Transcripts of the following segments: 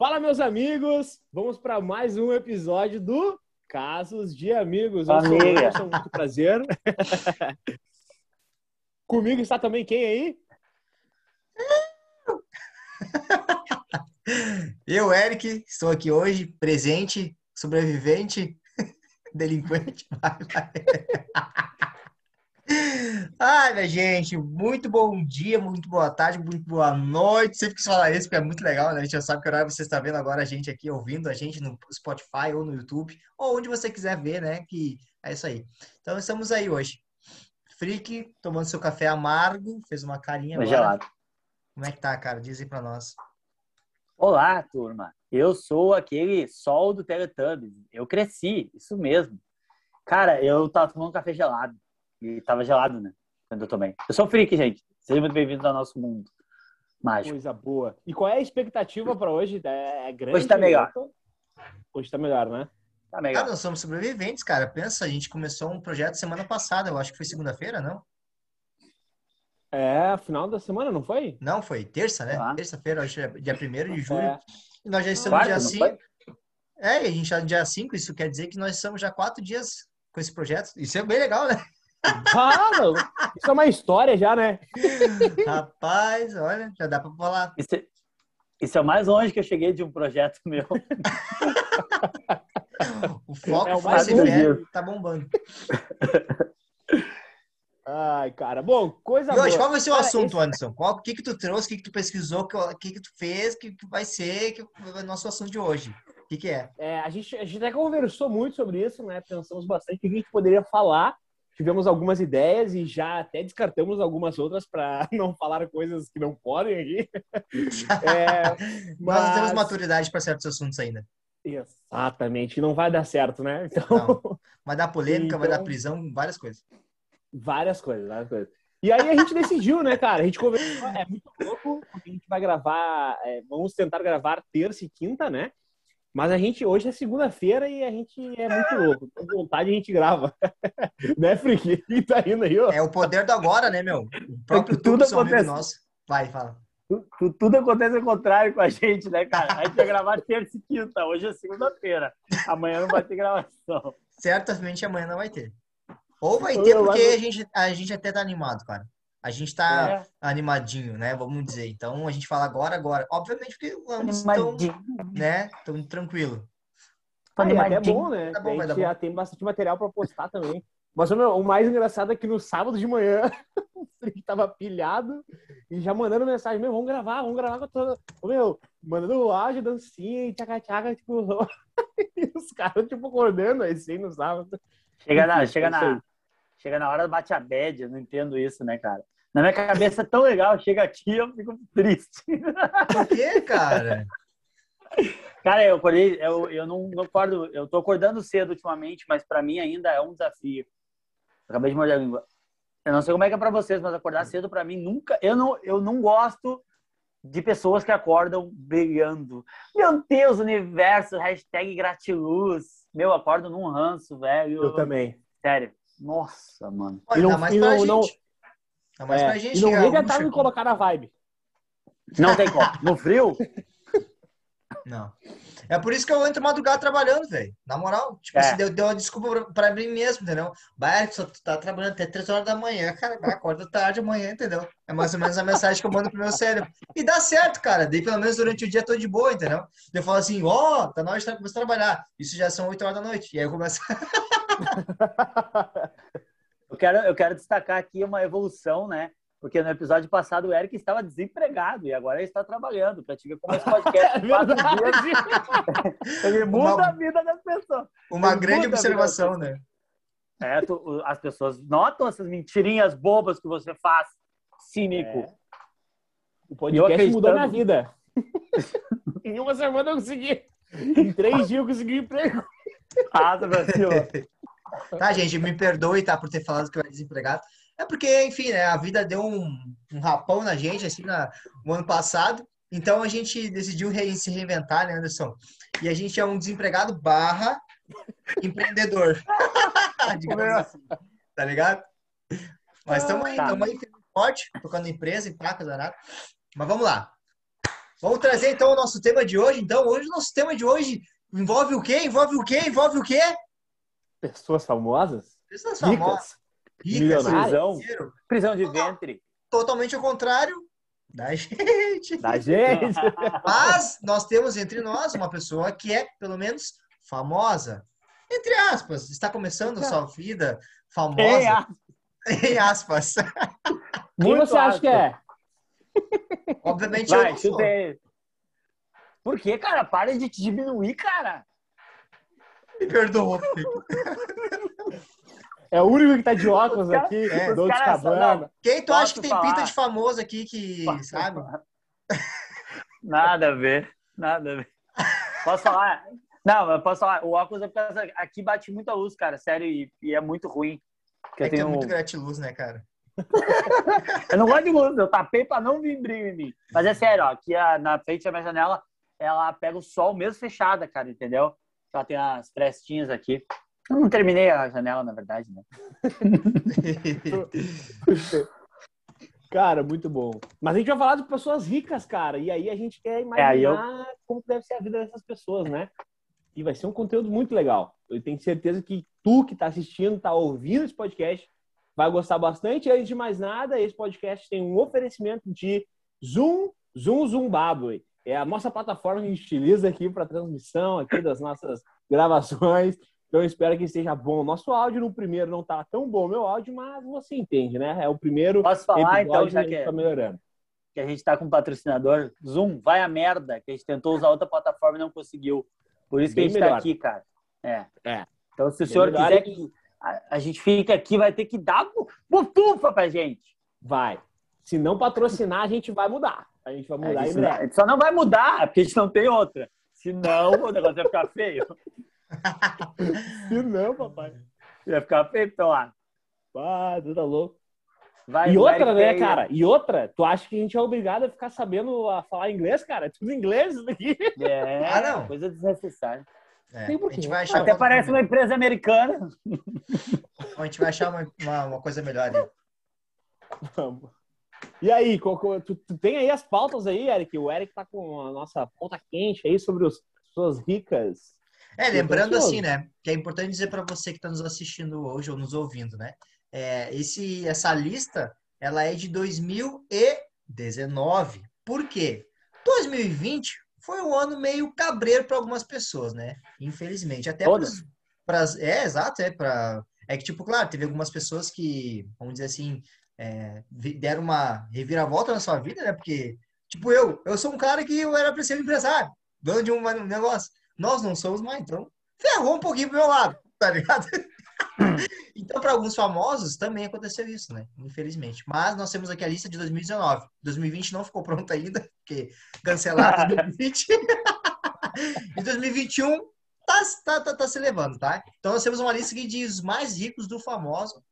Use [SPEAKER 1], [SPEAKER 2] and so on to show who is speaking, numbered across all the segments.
[SPEAKER 1] Fala, meus amigos! Vamos para mais um episódio do Casos de Amigos. Eu sou o. Anderson, muito prazer. Comigo está também quem aí?
[SPEAKER 2] Eu, Eric, estou aqui hoje, presente, sobrevivente, delinquente. Vai, vai. Ai, minha gente, muito bom dia, muito boa tarde, muito boa noite. Sempre quis falar isso, porque é muito legal, né? A gente já sabe que horário você está vendo agora a gente aqui, ouvindo a gente no Spotify ou no YouTube, ou onde você quiser ver, né? Que é isso aí. Então, estamos aí hoje. Freak, tomando seu café amargo, fez uma carinha agora.
[SPEAKER 3] gelado.
[SPEAKER 2] Como é que tá, cara? Diz aí pra nós.
[SPEAKER 3] Olá, turma. Eu sou aquele sol do Teletubbies. Eu cresci, isso mesmo. Cara, eu tava tomando café gelado. E tava gelado, né? Quando eu tomei. Eu sou freak, gente. Seja muito bem-vindo ao nosso mundo mágico.
[SPEAKER 1] Coisa boa. E qual é a expectativa para hoje? É é grande?
[SPEAKER 3] Hoje tá melhor.
[SPEAKER 1] Hoje tá melhor, né?
[SPEAKER 3] Tá
[SPEAKER 2] Cara,
[SPEAKER 3] legal.
[SPEAKER 2] nós somos sobreviventes, cara. Pensa, a gente começou um projeto semana passada, eu acho que foi segunda-feira, não?
[SPEAKER 1] É, final da semana, não foi?
[SPEAKER 2] Não, foi terça, né?
[SPEAKER 3] Ah.
[SPEAKER 2] Terça-feira, hoje é dia 1 de julho.
[SPEAKER 1] É.
[SPEAKER 2] E nós já estamos
[SPEAKER 3] Quarta,
[SPEAKER 2] dia
[SPEAKER 3] não
[SPEAKER 2] 5.
[SPEAKER 3] foi?
[SPEAKER 2] É, e a gente já dia 5, isso quer dizer que nós estamos já quatro dias com esse projeto. Isso é bem legal, né?
[SPEAKER 1] Ah, não. Isso é uma história já, né?
[SPEAKER 2] Rapaz, olha, já dá pra falar.
[SPEAKER 3] Isso, é- isso é o mais longe que eu cheguei de um projeto meu.
[SPEAKER 2] O foco,
[SPEAKER 1] É o
[SPEAKER 2] e
[SPEAKER 3] mais
[SPEAKER 2] fé
[SPEAKER 3] longe.
[SPEAKER 2] tá bombando.
[SPEAKER 1] Ai, cara. Bom, coisa
[SPEAKER 2] E hoje,
[SPEAKER 1] boa.
[SPEAKER 2] qual vai ser o
[SPEAKER 1] Cara,
[SPEAKER 2] assunto,
[SPEAKER 1] esse-
[SPEAKER 2] Anderson? Qual, o que que tu trouxe, o que que tu pesquisou, o que, que tu fez, o que que vai ser que é o nosso assunto de hoje? O que que é?
[SPEAKER 1] É, a, gente, a gente até conversou muito sobre isso, né? Pensamos bastante o que a gente poderia falar. Tivemos algumas ideias e já até descartamos algumas outras para não falar coisas que não podem aqui. É,
[SPEAKER 2] Nós não temos
[SPEAKER 1] mas-
[SPEAKER 2] maturidade para certos assuntos ainda.
[SPEAKER 1] Exatamente, não vai dar certo, né? Então,
[SPEAKER 2] Não. Vai dar polêmica, vai dar
[SPEAKER 1] Então-
[SPEAKER 2] prisão, várias coisas.
[SPEAKER 1] várias coisas, várias coisas. E aí a gente decidiu, né, cara? A gente conversou, é muito louco, porque a gente vai gravar, é, vamos tentar gravar terça e quinta, né? Mas a gente, hoje é segunda-feira e a gente é muito louco. Com vontade a gente grava. né, Frick? Quem tá indo aí, ó?
[SPEAKER 2] É o poder do agora, né, meu? O próprio
[SPEAKER 3] Tudo
[SPEAKER 2] tudo
[SPEAKER 3] acontece.
[SPEAKER 2] nosso. Vai, fala.
[SPEAKER 3] Tu- Tudo acontece ao contrário com a gente, né, cara? A gente vai gravar terça e quinta. Hoje é segunda-feira. Amanhã não vai ter gravação.
[SPEAKER 2] Certamente amanhã não vai ter. Ou vai ter porque a gente, a gente até tá animado, cara. A gente tá
[SPEAKER 3] É.
[SPEAKER 2] animadinho, né? Vamos dizer. Então a gente fala agora, agora. Obviamente porque estão,
[SPEAKER 3] Animadinho.
[SPEAKER 2] né? Tão tranquilo.
[SPEAKER 1] Ah, é até
[SPEAKER 3] Animadinho.
[SPEAKER 1] bom, né?
[SPEAKER 2] Tá bom,
[SPEAKER 1] a gente já tem bastante material pra postar também. Mas meu, o mais engraçado é que no sábado de manhã o Frick tava pilhado e já mandando mensagem, meu, vamos gravar, vamos gravar com toda. Meu, mandando áudio, dancinha e tchaca-tchaca, tipo. e os caras, tipo, acordando assim no sábado.
[SPEAKER 3] Chega na, chega,
[SPEAKER 1] é aí.
[SPEAKER 3] na, chega na hora bate a bad, eu não entendo isso, né, cara? Na minha cabeça é tão legal, chega aqui eu fico triste.
[SPEAKER 2] Por quê, cara?
[SPEAKER 3] Cara, eu acordei, eu, eu não, não acordo, eu tô acordando cedo ultimamente, mas pra mim ainda é um desafio. Acabei de morder a língua. Eu não sei como é que é pra vocês, mas acordar cedo pra mim nunca, eu não, eu não gosto de pessoas que acordam brilhando. Meu Deus, universo, hashtag gratiluz. Meu, acordo num ranço, velho.
[SPEAKER 1] Eu também.
[SPEAKER 3] Sério. Nossa, mano.
[SPEAKER 2] Olha,
[SPEAKER 1] E não-
[SPEAKER 2] mais
[SPEAKER 1] e
[SPEAKER 2] pra
[SPEAKER 1] não-
[SPEAKER 2] gente.
[SPEAKER 1] não-
[SPEAKER 2] Dá mais
[SPEAKER 1] É,
[SPEAKER 2] pra gente.
[SPEAKER 1] e não
[SPEAKER 2] é
[SPEAKER 1] liga
[SPEAKER 2] algum
[SPEAKER 1] tá me colocar na vibe.
[SPEAKER 3] Não tem como. No frio,
[SPEAKER 2] Não. É por isso que eu entro madrugada trabalhando, velho. Na moral. Tipo
[SPEAKER 3] É.
[SPEAKER 2] assim, deu, deu uma desculpa pra, pra mim mesmo, entendeu? Só tu tá trabalhando até 3 horas da manhã, cara. Acorda tarde amanhã, entendeu? É mais ou menos a mensagem que eu mando pro meu cérebro. E dá certo, cara. Daí pelo menos durante o dia tô de boa, entendeu? Eu falo assim, ó, tá na hora de começar a trabalhar. Isso já são 8 horas da noite. E aí eu começo.
[SPEAKER 3] Eu quero, eu quero destacar aqui uma evolução, né? Porque no episódio passado o Eric estava desempregado e agora ele está trabalhando. Pra te ver como esse podcast
[SPEAKER 1] É
[SPEAKER 3] quatro dias, ele muda
[SPEAKER 2] Uma-
[SPEAKER 3] a vida das pessoas.
[SPEAKER 2] Uma
[SPEAKER 3] Ele
[SPEAKER 2] grande observação, né?
[SPEAKER 3] É, tu- as pessoas notam essas mentirinhas bobas que você faz, cínico.
[SPEAKER 1] É. O podcast
[SPEAKER 3] acreditando.
[SPEAKER 1] mudou minha vida. em uma semana eu consegui. Em três dias eu consegui um emprego.
[SPEAKER 3] Ah, Brasil.
[SPEAKER 2] Tá, gente, me perdoe, tá, por ter falado que eu era desempregado. É porque, enfim, né, a vida deu um, um rapão na gente, assim, na, no ano passado. Então a gente decidiu re- se reinventar, né, Anderson? E a gente é um desempregado barra empreendedor. Digamos assim. Tá ligado? Mas estamos aí,
[SPEAKER 3] Tá.
[SPEAKER 2] estamos aí firme e forte, tocando empresa e placas, arado. Mas vamos lá. Vamos trazer então o nosso tema de hoje. Então, hoje o nosso tema de hoje envolve o quê? Envolve o quê? Envolve o quê?
[SPEAKER 1] Pessoas famosas?
[SPEAKER 2] Pessoas famosas.
[SPEAKER 1] Ricas.
[SPEAKER 3] Prisão. Prisão de ventre.
[SPEAKER 2] Totalmente ao contrário da gente.
[SPEAKER 1] Da gente.
[SPEAKER 2] Mas nós temos entre nós uma pessoa que é, pelo menos, famosa. Entre aspas, está começando a sua vida famosa. Em aspas.
[SPEAKER 1] Quem você acha que é?
[SPEAKER 2] Obviamente eu
[SPEAKER 3] Vai,
[SPEAKER 2] não sou.
[SPEAKER 3] Por que, cara? Para de te diminuir, cara.
[SPEAKER 2] Me perdoa.
[SPEAKER 1] É o único que tá de óculos
[SPEAKER 3] Os cara-
[SPEAKER 1] aqui,
[SPEAKER 2] é,
[SPEAKER 3] caras só-
[SPEAKER 1] Cabana.
[SPEAKER 2] Quem tu
[SPEAKER 3] Posso
[SPEAKER 2] acha que tem
[SPEAKER 3] falar?
[SPEAKER 2] pinta de famoso aqui que, sabe?
[SPEAKER 3] Nada a ver. Nada a ver. Posso falar? Não, eu posso falar. O óculos é por causa- aqui bate muita luz, cara. Sério, e, e é muito ruim. Porque
[SPEAKER 2] É
[SPEAKER 3] eu,
[SPEAKER 2] que é muito gratiluz, né, cara?
[SPEAKER 3] eu não gosto de luz, eu tapei pra não vir brilho em mim. Mas é sério, ó, aqui a- na frente da minha janela, ela pega o sol mesmo fechada, cara, entendeu? Ela tem as frestinhas aqui. Eu não terminei a janela, na verdade, né?
[SPEAKER 1] Cara, muito bom. Mas a gente vai falar de pessoas ricas, cara. E aí a gente quer
[SPEAKER 3] É, aí eu-
[SPEAKER 1] imaginar como deve ser a vida dessas pessoas, né? E vai ser um conteúdo muito legal. Eu tenho certeza que tu que tá assistindo, tá ouvindo esse podcast, vai gostar bastante. E antes de mais nada, esse podcast tem um oferecimento de Zoom, Zoom Zimbabwe. É a nossa plataforma que a gente utiliza aqui para transmissão aqui das nossas gravações. Então, espero que esteja bom nosso áudio. No primeiro não tá tão bom o meu áudio, mas você entende, né? É o primeiro
[SPEAKER 3] Posso falar, então, já
[SPEAKER 1] a
[SPEAKER 3] que,
[SPEAKER 1] gente tá melhorando.
[SPEAKER 3] que a gente tá com um patrocinador? Zoom, vai a merda, que a gente tentou usar outra plataforma e não conseguiu. Por isso que
[SPEAKER 1] Bem
[SPEAKER 3] a gente
[SPEAKER 1] melhor.
[SPEAKER 3] tá aqui, cara. É.
[SPEAKER 1] É.
[SPEAKER 3] Então, se o senhor
[SPEAKER 1] melhor
[SPEAKER 3] quiser que a, a gente fique aqui, vai ter que dar bu- butufa pra gente.
[SPEAKER 1] Vai. Se não patrocinar, a gente vai mudar. A gente vai mudar
[SPEAKER 3] a,
[SPEAKER 1] em
[SPEAKER 3] não,
[SPEAKER 1] breve.
[SPEAKER 3] a gente só não vai mudar, porque a gente não tem outra. Senão, o negócio vai ficar feio.
[SPEAKER 1] Se não, papai.
[SPEAKER 3] Vai ficar feio, então lá.
[SPEAKER 1] Ah, tu tá louco.
[SPEAKER 3] Vai,
[SPEAKER 1] E outra, né, cara? E outra, tu acha que a gente é obrigado a ficar sabendo a falar inglês, cara? É tudo inglês isso daqui.
[SPEAKER 3] É,
[SPEAKER 2] Ah, não.
[SPEAKER 3] coisa desnecessária.
[SPEAKER 2] É,
[SPEAKER 1] Tem
[SPEAKER 2] a gente vai achar
[SPEAKER 3] Até
[SPEAKER 2] uma,
[SPEAKER 3] parece uma empresa americana.
[SPEAKER 2] a gente vai achar uma, uma, uma coisa melhor aí.
[SPEAKER 1] Vamos. E aí, tu, tu tem aí as pautas aí, Eric? O Eric tá com a nossa pauta quente aí sobre as pessoas ricas.
[SPEAKER 2] É, lembrando assim, né? Que é importante dizer para você que está nos assistindo hoje ou nos ouvindo, né? É, esse, essa lista, ela é de 2019. Por quê? 2020 foi um ano meio cabreiro para algumas pessoas, né? Infelizmente. Até pras- É, exato, é para É que, tipo, claro, teve algumas pessoas que, vamos dizer assim, é, deram uma reviravolta na sua vida, né? Porque, tipo, eu, eu sou um cara que eu era para ser um empresário, dono de um um negócio. Nós não somos mais, então ferrou um pouquinho pro meu lado, tá ligado? então, para alguns famosos também aconteceu isso, né? Infelizmente. Mas nós temos aqui a lista de 2019. 2020 não ficou pronta ainda, porque cancelaram 2020. e 2021 tá, tá, tá, tá se levando, tá? Então nós temos uma lista aqui de os mais ricos do famoso.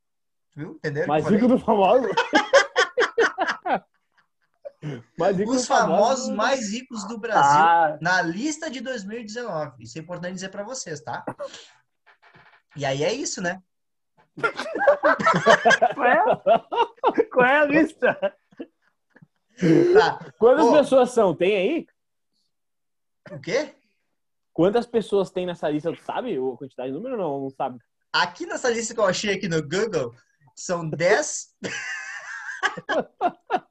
[SPEAKER 2] Viu? Entenderam?
[SPEAKER 1] Mais rico do famoso. mais rico
[SPEAKER 2] Os
[SPEAKER 1] do famoso.
[SPEAKER 2] famosos mais ricos do Brasil.
[SPEAKER 3] Ah,
[SPEAKER 2] na lista de 2019. Isso é importante dizer para vocês, tá? E aí é isso, né?
[SPEAKER 3] qual é? Qual é a lista?
[SPEAKER 2] Tá.
[SPEAKER 1] Quantas
[SPEAKER 2] Ô.
[SPEAKER 1] pessoas são? Tem aí?
[SPEAKER 2] O quê?
[SPEAKER 1] Quantas pessoas tem nessa lista? Tu sabe a quantidade de número ou não? Não sabe.
[SPEAKER 2] Aqui nessa lista que eu achei aqui no Google, são 10.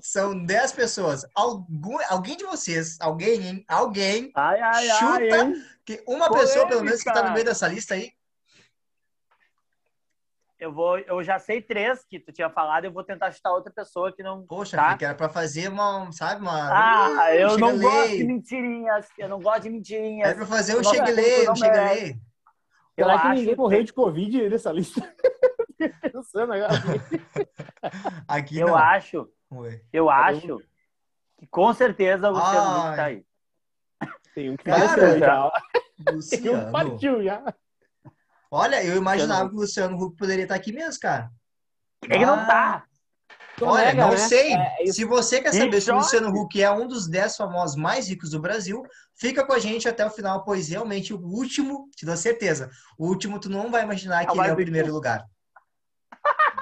[SPEAKER 2] são 10 pessoas. Algum, alguém de vocês, alguém, hein? Alguém,
[SPEAKER 3] Ai, ai, ai,
[SPEAKER 2] Chuta.
[SPEAKER 3] hein?
[SPEAKER 2] que uma pessoa pelo menos que tá no meio dessa lista aí.
[SPEAKER 3] Eu, vou, eu já sei três que tu tinha falado, eu vou tentar chutar outra pessoa que não.
[SPEAKER 2] Poxa,
[SPEAKER 3] Tá.
[SPEAKER 2] Que era pra fazer uma, sabe, uma.
[SPEAKER 3] Ah, eu
[SPEAKER 2] um
[SPEAKER 3] não gosto de mentirinhas. Eu não gosto de mentirinhas.
[SPEAKER 2] Era pra fazer um
[SPEAKER 3] Nossa,
[SPEAKER 2] cheguelê,
[SPEAKER 3] não
[SPEAKER 2] um cheguelê.
[SPEAKER 3] Eu
[SPEAKER 1] Será que
[SPEAKER 3] acho
[SPEAKER 1] ninguém
[SPEAKER 3] que-
[SPEAKER 1] morreu de Covid nessa lista? Pensando agora.
[SPEAKER 2] Aqui
[SPEAKER 3] Eu
[SPEAKER 2] não.
[SPEAKER 3] acho,
[SPEAKER 2] Ué.
[SPEAKER 3] eu acho que com certeza o Luciano
[SPEAKER 2] Ai.
[SPEAKER 3] Huck tá aí.
[SPEAKER 1] Tem um que
[SPEAKER 2] Cara,
[SPEAKER 1] já. Um
[SPEAKER 2] Luciano.
[SPEAKER 1] que partiu já.
[SPEAKER 2] Olha, eu imaginava
[SPEAKER 3] Luciano
[SPEAKER 2] que o Luciano Huck poderia estar aqui mesmo, cara.
[SPEAKER 3] Que não
[SPEAKER 2] Ah.
[SPEAKER 3] tá?
[SPEAKER 1] Tu
[SPEAKER 2] Olha,
[SPEAKER 1] nega,
[SPEAKER 2] não
[SPEAKER 1] né?
[SPEAKER 2] sei.
[SPEAKER 1] É.
[SPEAKER 2] Se você quer
[SPEAKER 3] Que
[SPEAKER 2] saber se o. Luciano Huck é um dos 10 famosos mais ricos do Brasil, fica com a gente até o final, pois realmente o último, te dou certeza, o último tu não vai imaginar que
[SPEAKER 3] É o
[SPEAKER 2] ele é o primeiro lugar.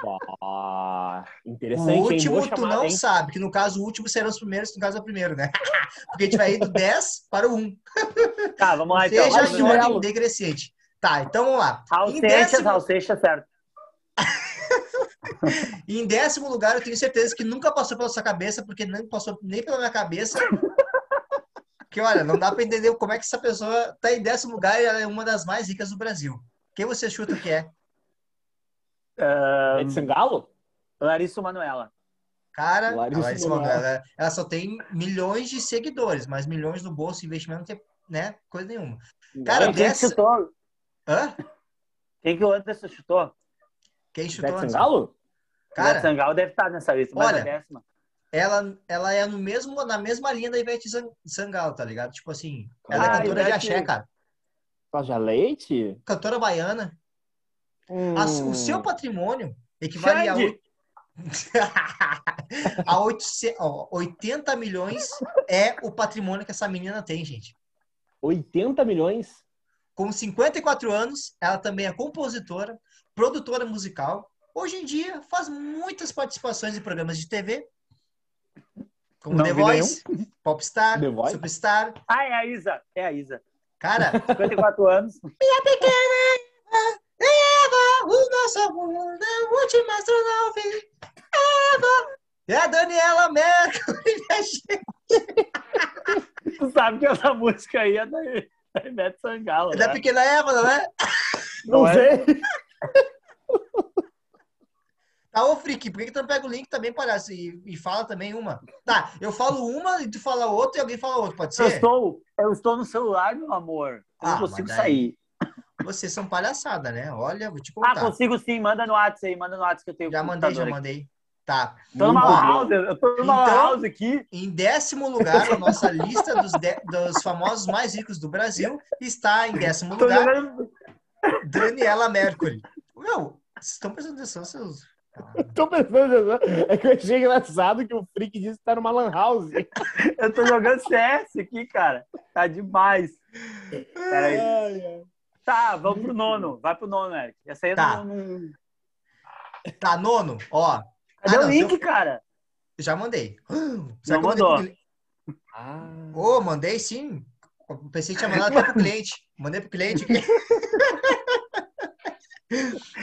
[SPEAKER 2] O
[SPEAKER 1] interessante, hein?
[SPEAKER 2] último
[SPEAKER 1] Boa
[SPEAKER 2] tu
[SPEAKER 1] chamada,
[SPEAKER 2] não
[SPEAKER 1] hein?
[SPEAKER 2] sabe, que no caso o último serão os primeiros, no caso é o primeiro, né? Porque a gente vai ir do 10 para o 1.
[SPEAKER 3] Tá, vamos lá então.
[SPEAKER 2] Seja
[SPEAKER 1] Chinelo.
[SPEAKER 2] ordem decrescente. Tá, então vamos lá. Décimo,
[SPEAKER 3] Raul Seixas, certo.
[SPEAKER 2] em décimo lugar, eu tenho certeza que nunca passou pela sua cabeça, porque não passou nem pela minha cabeça. Porque, olha, não dá para entender como é que essa pessoa tá em décimo lugar e ela é uma das mais ricas do Brasil. Quem você chuta que é?
[SPEAKER 3] Ah,
[SPEAKER 1] É de Sangalo?
[SPEAKER 3] Larissa Manoela.
[SPEAKER 2] Cara,
[SPEAKER 1] Larissa
[SPEAKER 2] Larissa ela só tem milhões de seguidores, mas milhões no bolso, investimento não tem, né, coisa nenhuma. Cara,
[SPEAKER 3] Quem
[SPEAKER 2] dessa-
[SPEAKER 3] chutou?
[SPEAKER 2] Hã?
[SPEAKER 3] Quem que o Anderson chutou?
[SPEAKER 2] Quem chutou
[SPEAKER 1] Ivete
[SPEAKER 2] antes?
[SPEAKER 1] Sangalo?
[SPEAKER 3] Cara,
[SPEAKER 2] Cara,
[SPEAKER 3] Sangal deve estar nessa lista, mas
[SPEAKER 2] olha,
[SPEAKER 3] décima.
[SPEAKER 2] ela, ela é no mesmo, na mesma linha da Ivete Sang- Sangalo, tá ligado? Tipo assim, ela é
[SPEAKER 3] Ah,
[SPEAKER 2] cantora de
[SPEAKER 3] Ivete-
[SPEAKER 2] axé, cara.
[SPEAKER 1] Cláudia Leite?
[SPEAKER 2] Cantora baiana.
[SPEAKER 1] Hum.
[SPEAKER 2] A- o seu patrimônio equivale a,
[SPEAKER 3] Xande.
[SPEAKER 2] oit- a 800 ó, 80 milhões é o patrimônio que essa menina tem, gente.
[SPEAKER 1] 80 milhões?
[SPEAKER 2] Com 54 anos, ela também é compositora, produtora musical. Hoje em dia, faz muitas participações em programas de TV, como
[SPEAKER 3] Não
[SPEAKER 2] The Voice, Popstar,
[SPEAKER 3] né?
[SPEAKER 1] The Voice?
[SPEAKER 2] Superstar.
[SPEAKER 3] Ah, é a Isa. É a Isa.
[SPEAKER 2] Cara,
[SPEAKER 3] 54 anos.
[SPEAKER 2] Eva, o nosso mundo, é o último astronauta. Eva, é a Daniela Mercury, minha gente.
[SPEAKER 3] Tu sabe que essa música aí é da, da Ivete Sangalo,
[SPEAKER 2] É da
[SPEAKER 3] né?
[SPEAKER 2] pequena Eva, não é?
[SPEAKER 1] Não,
[SPEAKER 3] Não é?
[SPEAKER 1] sei.
[SPEAKER 2] Tá, ô Frick, por que que tu não pega o link também, palhaço, e, e fala também uma? Tá, eu falo uma e tu fala outra e alguém fala outra, pode
[SPEAKER 3] Eu
[SPEAKER 2] ser?
[SPEAKER 3] estou, eu estou no celular, meu amor. Eu
[SPEAKER 2] Ah,
[SPEAKER 3] não consigo
[SPEAKER 2] daí-
[SPEAKER 3] sair.
[SPEAKER 2] Vocês são palhaçada, né? Olha, vou te
[SPEAKER 3] Ah,
[SPEAKER 2] contar.
[SPEAKER 3] consigo sim. Manda no WhatsApp aí. Manda no WhatsApp que eu tenho
[SPEAKER 2] Já mandei, já
[SPEAKER 3] aqui.
[SPEAKER 2] mandei. Tá.
[SPEAKER 3] Tô numa house, eu tô numa
[SPEAKER 2] Então-
[SPEAKER 3] house aqui.
[SPEAKER 2] Em décimo lugar, na nossa lista dos, de- dos famosos mais ricos do Brasil, está em décimo lugar
[SPEAKER 3] jogando.
[SPEAKER 2] Daniela Mercury. Meu, vocês estão prestando atenção, seus.
[SPEAKER 1] Tô pensando, é que eu achei engraçado que o Freak disse que tá numa lan house.
[SPEAKER 3] Eu tô jogando CS aqui, cara. Tá demais. Pera aí.
[SPEAKER 1] Ai, ai.
[SPEAKER 3] Tá, vamos pro nono. Vai pro nono, Eric. Essa aí eu
[SPEAKER 2] Tá.
[SPEAKER 3] não, não-
[SPEAKER 2] Tá, nono, ó.
[SPEAKER 3] Cadê
[SPEAKER 2] Ah,
[SPEAKER 3] o
[SPEAKER 2] não,
[SPEAKER 3] link,
[SPEAKER 2] seu-
[SPEAKER 3] cara?
[SPEAKER 2] Já mandei. Será eu mandei
[SPEAKER 3] mandou.
[SPEAKER 2] pro cli-
[SPEAKER 1] Ah.
[SPEAKER 2] Ô, mandei sim. Eu Pensei que tinha mandado até pro cliente. Mandei pro cliente aqui.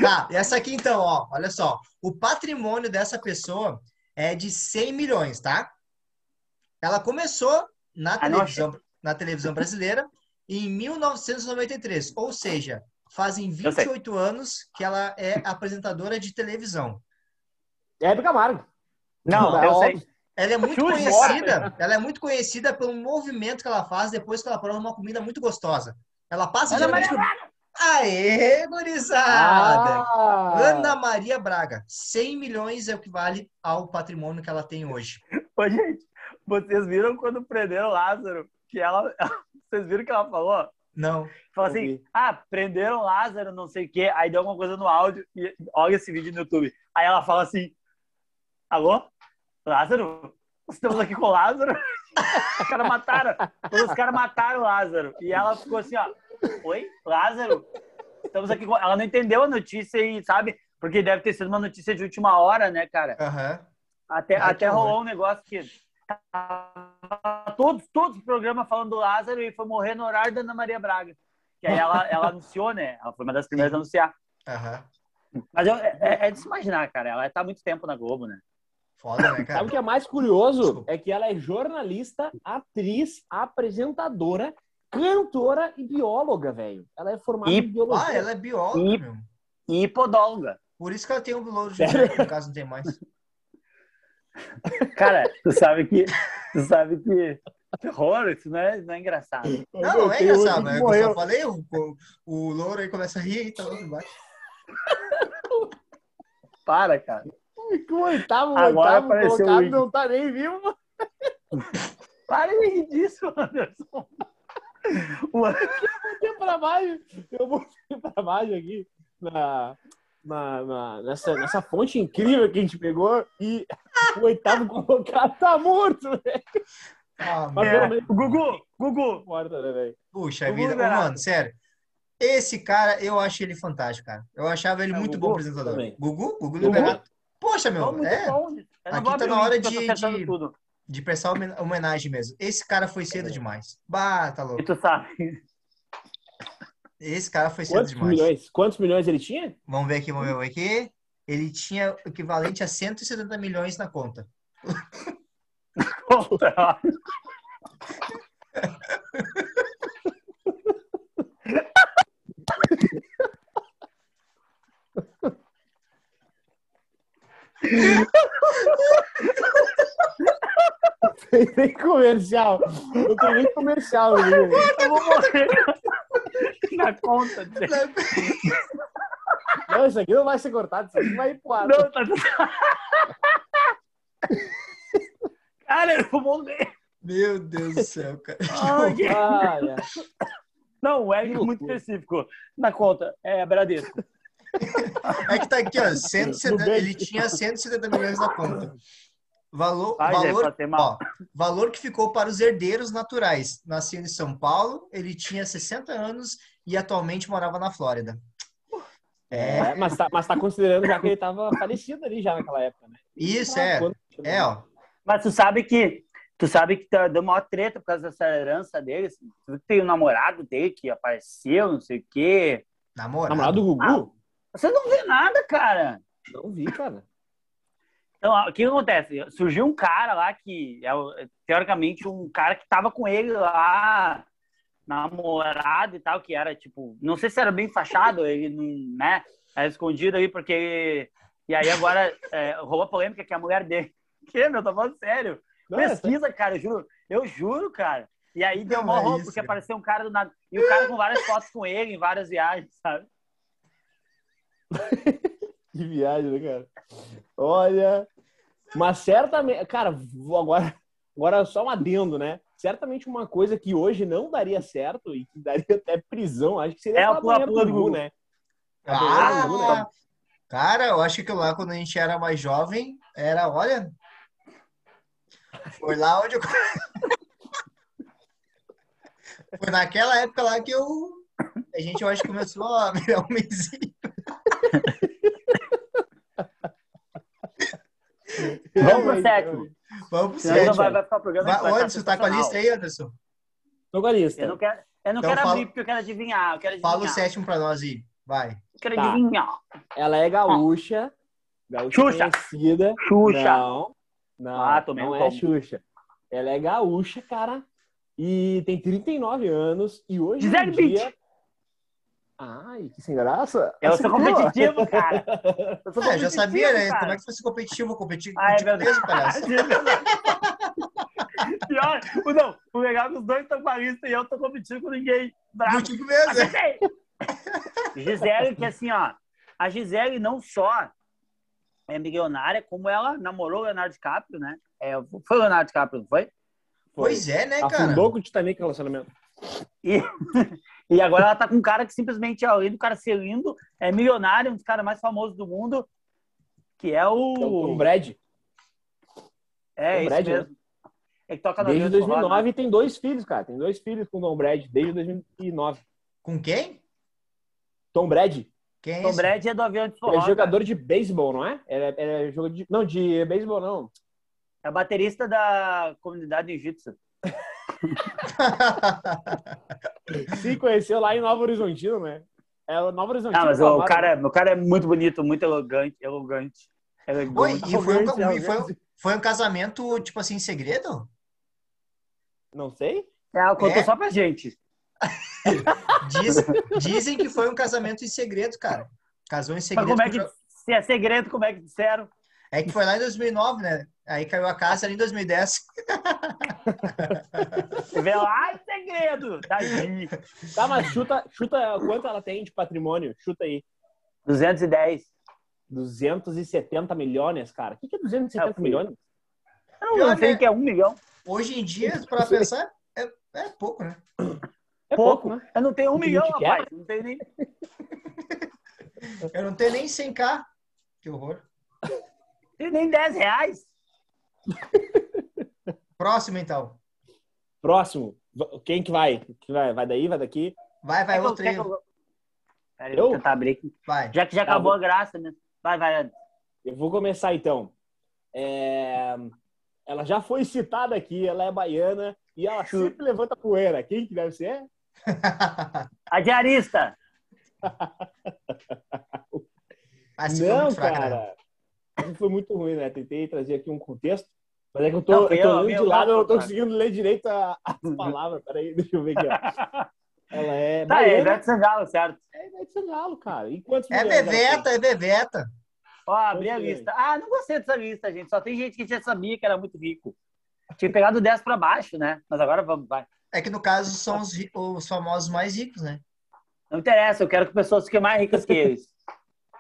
[SPEAKER 2] Tá, e essa aqui então, ó, olha só. O patrimônio dessa pessoa é de 100 milhões, tá? Ela começou na
[SPEAKER 3] Ah,
[SPEAKER 2] televisão, na televisão brasileira em 1993, ou seja, fazem
[SPEAKER 3] Eu sei.
[SPEAKER 2] 28 anos que ela é apresentadora de televisão.
[SPEAKER 1] Hebe Camargo.
[SPEAKER 3] Não,
[SPEAKER 1] É
[SPEAKER 3] eu sei.
[SPEAKER 2] Ela é muito
[SPEAKER 3] Chute,
[SPEAKER 2] conhecida, ela é muito conhecida pelo movimento que ela faz depois que ela prova uma comida muito gostosa. Ela passa
[SPEAKER 3] Ana
[SPEAKER 2] geralmente por... Aê, gurizada!
[SPEAKER 1] Ah.
[SPEAKER 2] Ana Maria Braga, 100 milhões é o que vale ao patrimônio que ela tem hoje.
[SPEAKER 3] Ô, gente, vocês viram quando prenderam o Lázaro? Que ela. Vocês viram que ela falou?
[SPEAKER 2] Não.
[SPEAKER 3] Falou assim:
[SPEAKER 1] vi.
[SPEAKER 3] ah, prenderam o Lázaro, não sei o quê. Aí deu alguma coisa no áudio. E olha esse vídeo no YouTube. Aí ela fala assim: alô? Lázaro? Estamos aqui com o Lázaro? Os caras mataram. Os caras mataram o Lázaro. E ela ficou assim: ó, oi? Lázaro? Estamos aqui com. Ela não entendeu a notícia e, sabe? Porque deve ter sido uma notícia de última hora, né, cara?
[SPEAKER 2] Aham.
[SPEAKER 3] Até,
[SPEAKER 2] Ai,
[SPEAKER 3] até rolou um negócio que tava todos, todos os programas falando do Lázaro e foi morrer no horário da Ana Maria Braga. Que aí ela, ela anunciou, né? Ela foi uma das primeiras a anunciar.
[SPEAKER 2] Aham.
[SPEAKER 3] Mas eu- é, é de se imaginar, cara. Ela tá há muito tempo na Globo, né?
[SPEAKER 2] Foda, né,
[SPEAKER 1] Sabe
[SPEAKER 2] cara?
[SPEAKER 1] o que é mais curioso?
[SPEAKER 2] Desculpa.
[SPEAKER 1] É que ela é jornalista, atriz, apresentadora, cantora e bióloga, velho. Ela é formada
[SPEAKER 3] E-
[SPEAKER 1] em biologia.
[SPEAKER 2] Ah, ela é bióloga,
[SPEAKER 3] E-
[SPEAKER 2] meu.
[SPEAKER 3] E podóloga.
[SPEAKER 2] Por isso que ela tem um louro de no caso não tem mais.
[SPEAKER 3] Cara, tu sabe que. Tu sabe que. Horror, isso não é, não é engraçado.
[SPEAKER 2] Não, não é
[SPEAKER 1] Tem outro
[SPEAKER 2] engraçado, né? Eu só falei, o, o, o louro aí começa a rir e tá lá embaixo.
[SPEAKER 3] Para, cara.
[SPEAKER 1] Que o oitavo, o
[SPEAKER 3] Agora
[SPEAKER 1] oitavo
[SPEAKER 3] apareceu o
[SPEAKER 1] colocado não tá nem vivo.
[SPEAKER 3] Para de rir disso, Anderson. Uma-
[SPEAKER 1] botei pra baixo. Eu botei pra baixo aqui na, na, na- nessa, nessa fonte incrível que a gente pegou e o oitavo colocado tá morto, velho.
[SPEAKER 2] Ah,
[SPEAKER 1] Mas
[SPEAKER 3] É,
[SPEAKER 1] menos
[SPEAKER 3] Gugu, Gugu,
[SPEAKER 1] morta, né, velho?
[SPEAKER 2] Puxa
[SPEAKER 3] Gugu
[SPEAKER 2] vida. Ô,
[SPEAKER 3] Liberato.
[SPEAKER 2] mano, sério. Esse cara, eu acho ele fantástico, cara. Eu achava ele
[SPEAKER 1] É,
[SPEAKER 2] muito
[SPEAKER 1] Gugu
[SPEAKER 2] bom apresentador.
[SPEAKER 1] também.
[SPEAKER 2] Gugu? Gugu. Liberato? Poxa, meu, é,
[SPEAKER 3] bom. Não
[SPEAKER 2] Aqui
[SPEAKER 3] vou
[SPEAKER 2] tá na hora
[SPEAKER 3] tô
[SPEAKER 2] de- de- de prestar homen- homenagem mesmo. Esse cara foi cedo
[SPEAKER 1] É.
[SPEAKER 2] demais. Bah, tá
[SPEAKER 3] E
[SPEAKER 2] louco.
[SPEAKER 3] tu sabe.
[SPEAKER 2] Esse cara foi cedo
[SPEAKER 1] Quantos
[SPEAKER 2] demais.
[SPEAKER 1] milhões? Quantos milhões ele tinha?
[SPEAKER 2] Vamos ver aqui, vamos ver aqui. Ele tinha o equivalente a 170 milhões na conta.
[SPEAKER 1] Tem comercial. Não tem nem comercial.
[SPEAKER 3] Eu vou morrer na conta. dele.
[SPEAKER 1] Não, isso aqui não vai ser cortado. Isso aqui vai ir pro ar.
[SPEAKER 3] Não, tá Cara, eu vou morrer.
[SPEAKER 2] Meu Deus do céu, cara.
[SPEAKER 3] Ai, que-
[SPEAKER 1] é.
[SPEAKER 3] Não, o Eric
[SPEAKER 1] Que
[SPEAKER 3] é muito específico. Na conta, é Bradesco.
[SPEAKER 2] É que tá aqui, ó. 170,
[SPEAKER 1] Nubank.
[SPEAKER 2] ele tinha 170 milhões na conta. Valor,
[SPEAKER 3] Ai, Zé,
[SPEAKER 2] valor,
[SPEAKER 3] mal.
[SPEAKER 2] ó, valor que ficou para os herdeiros naturais. Nasceu em São Paulo, ele tinha 60 anos e atualmente morava na Flórida. É,
[SPEAKER 1] É, mas, tá, mas tá considerando já que ele tava falecido ali já naquela época, né?
[SPEAKER 2] isso
[SPEAKER 1] Ah,
[SPEAKER 2] é. É, ó.
[SPEAKER 3] Mas tu sabe que tu sabe que tá dando maior treta por causa dessa herança dele. Tu tem um namorado dele que apareceu, não sei o quê.
[SPEAKER 2] Namorado.
[SPEAKER 1] Namorado do Gugu?
[SPEAKER 3] Você não vê nada, cara.
[SPEAKER 1] Não vi, cara.
[SPEAKER 3] Então, o que acontece? Surgiu um cara lá que é teoricamente um cara que tava com ele lá, namorado e tal, que era tipo, não sei se era bem fachado, ele não, né? Era escondido aí porque. E aí agora é, rolou a polêmica que a mulher dele. Que, meu, tô falando sério.
[SPEAKER 1] Não, é
[SPEAKER 3] Pesquisa, cara, eu juro. Eu juro, cara. E aí deu
[SPEAKER 2] Não,
[SPEAKER 3] mó
[SPEAKER 2] é
[SPEAKER 3] porque apareceu um cara do nada. E o cara com várias fotos com ele em várias viagens, sabe?
[SPEAKER 1] Que viagem, né, cara? Olha. Mas certamente. Cara, vou agora, agora só um adendo, né? Certamente uma coisa que hoje não daria certo e que daria até prisão, acho que seria
[SPEAKER 3] É a pula- pula
[SPEAKER 1] do Gugu. né?
[SPEAKER 2] Ah,
[SPEAKER 1] Gugu, né?
[SPEAKER 2] cara, eu acho que lá quando a gente era mais jovem, era, olha. Foi lá onde eu. Foi naquela época lá que eu. A gente, eu acho, começou a virar um mesinho.
[SPEAKER 3] Vamos pro sétimo.
[SPEAKER 2] Vamos pro
[SPEAKER 3] Senão
[SPEAKER 2] sétimo.
[SPEAKER 3] vai, vai ficar o programa.
[SPEAKER 2] Vai,
[SPEAKER 3] vai ficar
[SPEAKER 2] Anderson, tá com a lista aí, Anderson?
[SPEAKER 1] Tô com a lista.
[SPEAKER 3] Eu não quero, eu não
[SPEAKER 2] Então
[SPEAKER 3] quero
[SPEAKER 2] fala-
[SPEAKER 3] abrir porque eu quero adivinhar. Eu quero adivinhar.
[SPEAKER 2] Fala o sétimo pra nós aí. Vai.
[SPEAKER 3] Eu quero
[SPEAKER 1] Tá.
[SPEAKER 3] adivinhar.
[SPEAKER 1] Ela é gaúcha. Gaúcha
[SPEAKER 3] Xuxa.
[SPEAKER 1] conhecida.
[SPEAKER 3] Xuxa.
[SPEAKER 1] Não. Não,
[SPEAKER 3] Ah, tomei
[SPEAKER 1] não
[SPEAKER 3] um
[SPEAKER 1] é. Xuxa. Ela é gaúcha, cara. E tem 39 anos. E hoje
[SPEAKER 3] Gisele
[SPEAKER 1] em dia...
[SPEAKER 3] Bündchen.
[SPEAKER 1] Ai, que sem graça.
[SPEAKER 3] Eu sou competitivo, cara. Eu sou
[SPEAKER 2] É, já sabia, né?
[SPEAKER 3] cara.
[SPEAKER 2] Como é que fosse competitivo? Competitivo
[SPEAKER 3] Ah, é verdade.
[SPEAKER 2] mesmo, palhaço.
[SPEAKER 3] Pior, o- não, o legal é que os dois estão com a lista e eu tô competindo com ninguém. Bravo.
[SPEAKER 2] Contigo mesmo. né?
[SPEAKER 3] Acertei! Gisele, que assim, ó, a Gisele não só é milionária, como ela namorou o Leonardo DiCaprio, né? É, foi o Leonardo DiCaprio, não foi?
[SPEAKER 2] Pois é, né, cara?
[SPEAKER 1] Afundou com o Titanic o relacionamento.
[SPEAKER 3] E, e agora ela tá com um cara que simplesmente, além do cara ser lindo, é milionário, um dos caras mais famosos do mundo, que é o.
[SPEAKER 1] É o Tom Brady.
[SPEAKER 3] É,
[SPEAKER 1] Tom
[SPEAKER 3] isso
[SPEAKER 1] Brady,
[SPEAKER 3] mesmo. É que toca
[SPEAKER 1] Desde
[SPEAKER 3] Rio de Forró,
[SPEAKER 1] 2009
[SPEAKER 3] né?
[SPEAKER 1] e tem dois filhos, cara. Tem dois filhos com o Tom Brady, desde 2009.
[SPEAKER 2] Com quem?
[SPEAKER 1] Tom Brady,
[SPEAKER 2] Quem é
[SPEAKER 3] Tom? Brady é do avião de
[SPEAKER 1] ele
[SPEAKER 3] forró.
[SPEAKER 1] é
[SPEAKER 3] cara.
[SPEAKER 1] jogador de beisebol, não é? Ele é, ele é jogador de... Não, de beisebol não.
[SPEAKER 3] É baterista da comunidade jiu-jitsu.
[SPEAKER 1] Se conheceu lá em Nova Horizontino, né? É o Nova Horizontino.
[SPEAKER 3] Ah, mas o cara, o cara é muito bonito, muito elegante, elegante. elegante.
[SPEAKER 2] Oi, e foi um, foi,
[SPEAKER 1] arrogante.
[SPEAKER 2] foi um casamento, tipo assim, em segredo?
[SPEAKER 1] Não sei.
[SPEAKER 3] É, ela contou
[SPEAKER 2] É?
[SPEAKER 3] só pra gente.
[SPEAKER 2] Diz- dizem que foi um casamento em segredo, cara. Casou em
[SPEAKER 3] Mas
[SPEAKER 2] segredo.
[SPEAKER 3] como é que, se é segredo, como é que disseram?
[SPEAKER 2] É que foi lá em 2009, né? Aí caiu a casa ali em 2010.
[SPEAKER 3] Você vê lá, ai, segredo! Tadinho.
[SPEAKER 1] Tá, mas chuta, chuta quanto ela tem de patrimônio. Chuta aí.
[SPEAKER 3] 210.
[SPEAKER 1] 270 milhões, cara. O que, que é 270
[SPEAKER 3] É,
[SPEAKER 1] milhões?
[SPEAKER 3] Eu não,
[SPEAKER 2] Pior,
[SPEAKER 3] sei
[SPEAKER 2] né?
[SPEAKER 3] o que é um milhão.
[SPEAKER 2] Hoje em dia, pra pensar, é, é pouco, né?
[SPEAKER 1] É
[SPEAKER 3] Pouco.
[SPEAKER 1] pouco, né?
[SPEAKER 3] Eu não tenho um milhão,
[SPEAKER 1] que
[SPEAKER 3] rapaz. Não tenho nem.
[SPEAKER 2] Eu não tenho nem 100k. Que horror.
[SPEAKER 3] Tenho nem 10 reais.
[SPEAKER 2] Próximo, então.
[SPEAKER 1] Próximo. Quem que vai? Que vai? Vai daí, vai daqui?
[SPEAKER 2] Vai, vai
[SPEAKER 3] eu-
[SPEAKER 2] outro
[SPEAKER 3] eu- Pera tentar abrir aqui.
[SPEAKER 2] Vai.
[SPEAKER 3] Já que já
[SPEAKER 1] Tá,
[SPEAKER 3] acabou
[SPEAKER 1] vou-
[SPEAKER 3] a graça, né? Vai, vai, Anderson.
[SPEAKER 1] Eu vou começar então. É, Ela já foi citada aqui, ela é baiana e ela sempre levanta poeira. Quem que deve ser?
[SPEAKER 3] A diarista.
[SPEAKER 2] Assim
[SPEAKER 1] Não,
[SPEAKER 2] né?
[SPEAKER 1] cara. Isso foi muito ruim, né? Tentei trazer aqui um contexto, mas é que eu tô,
[SPEAKER 3] Não,
[SPEAKER 1] eu tô lendo de lado, eu não tô conseguindo ler direito a- as palavras. Peraí, deixa eu ver aqui. Ó. Ela é
[SPEAKER 3] Tá, é. Ivete Sangalo, certo.
[SPEAKER 1] É Ivete Sangalo, cara. E quantos
[SPEAKER 2] É? Beveta, é Beveta.
[SPEAKER 3] Ó, abri a lista. Ah, não gostei dessa lista, gente. Só tem gente que já sabia que era muito rico. Tinha pegado 10 pra baixo, né? Mas agora vamos, vai.
[SPEAKER 2] É que no caso são os, os famosos mais ricos, né?
[SPEAKER 3] Não interessa, eu quero que pessoas fiquem mais ricas que eles.